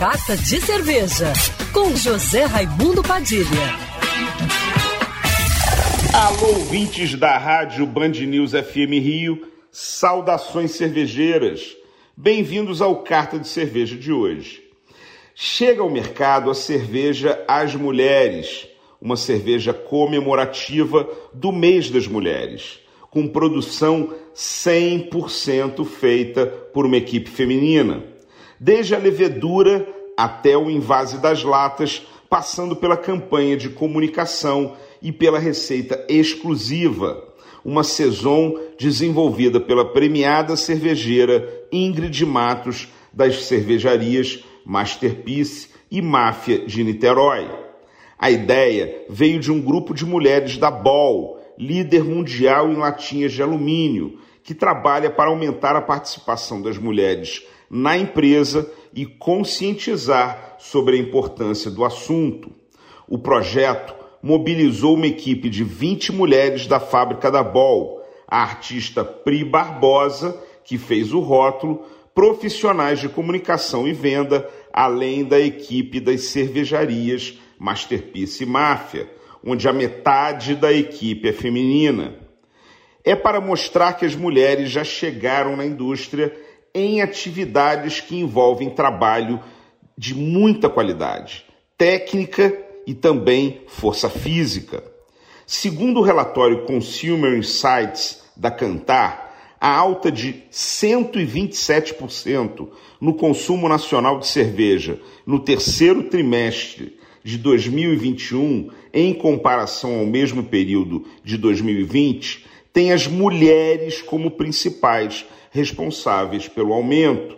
Carta de Cerveja, com José Raimundo Padilha. Alô, ouvintes da rádio Band News FM Rio, saudações cervejeiras. Bem-vindos ao Carta de Cerveja de hoje. Chega ao mercado a cerveja As Mulheres, uma cerveja comemorativa do mês das mulheres, com produção 100% feita por uma equipe feminina. Desde a levedura até o invase das latas, passando pela campanha de comunicação e pela receita exclusiva, uma saison desenvolvida pela premiada cervejeira Ingrid Matos das cervejarias Masterpiece e Máfia de Niterói. A ideia veio de um grupo de mulheres da Ball, líder mundial em latinhas de alumínio, que trabalha para aumentar a participação das mulheres na empresa e conscientizar sobre a importância do assunto. O projeto mobilizou uma equipe de 20 mulheres da fábrica da Bol, a artista Pri Barbosa, que fez o rótulo, profissionais de comunicação e venda, além da equipe das cervejarias Masterpiece e Máfia, onde a metade da equipe é feminina. É para mostrar que as mulheres já chegaram na indústria em atividades que envolvem trabalho de muita qualidade, técnica e também força física. Segundo o relatório Consumer Insights da Cantar, a alta de 127% no consumo nacional de cerveja no terceiro trimestre de 2021, em comparação ao mesmo período de 2020, tem as mulheres como principais responsáveis pelo aumento.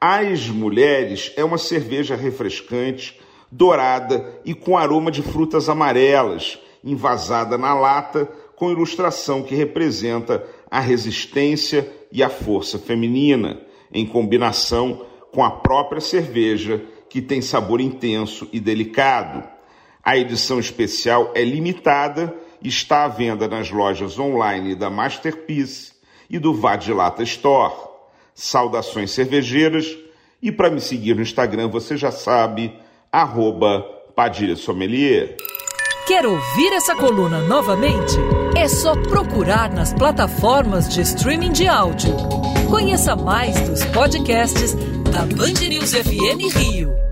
As Mulheres é uma cerveja refrescante, dourada e com aroma de frutas amarelas, envasada na lata, com ilustração que representa a resistência e a força feminina, em combinação com a própria cerveja, que tem sabor intenso e delicado. A edição especial é limitada está à venda nas lojas online da Masterpiece e do Vadilata Store. Saudações cervejeiras e para me seguir no Instagram você já sabe, arroba Padilha Sommelier. Quer ouvir essa coluna novamente? É só procurar nas plataformas de streaming de áudio. Conheça mais dos podcasts da Band News FM Rio.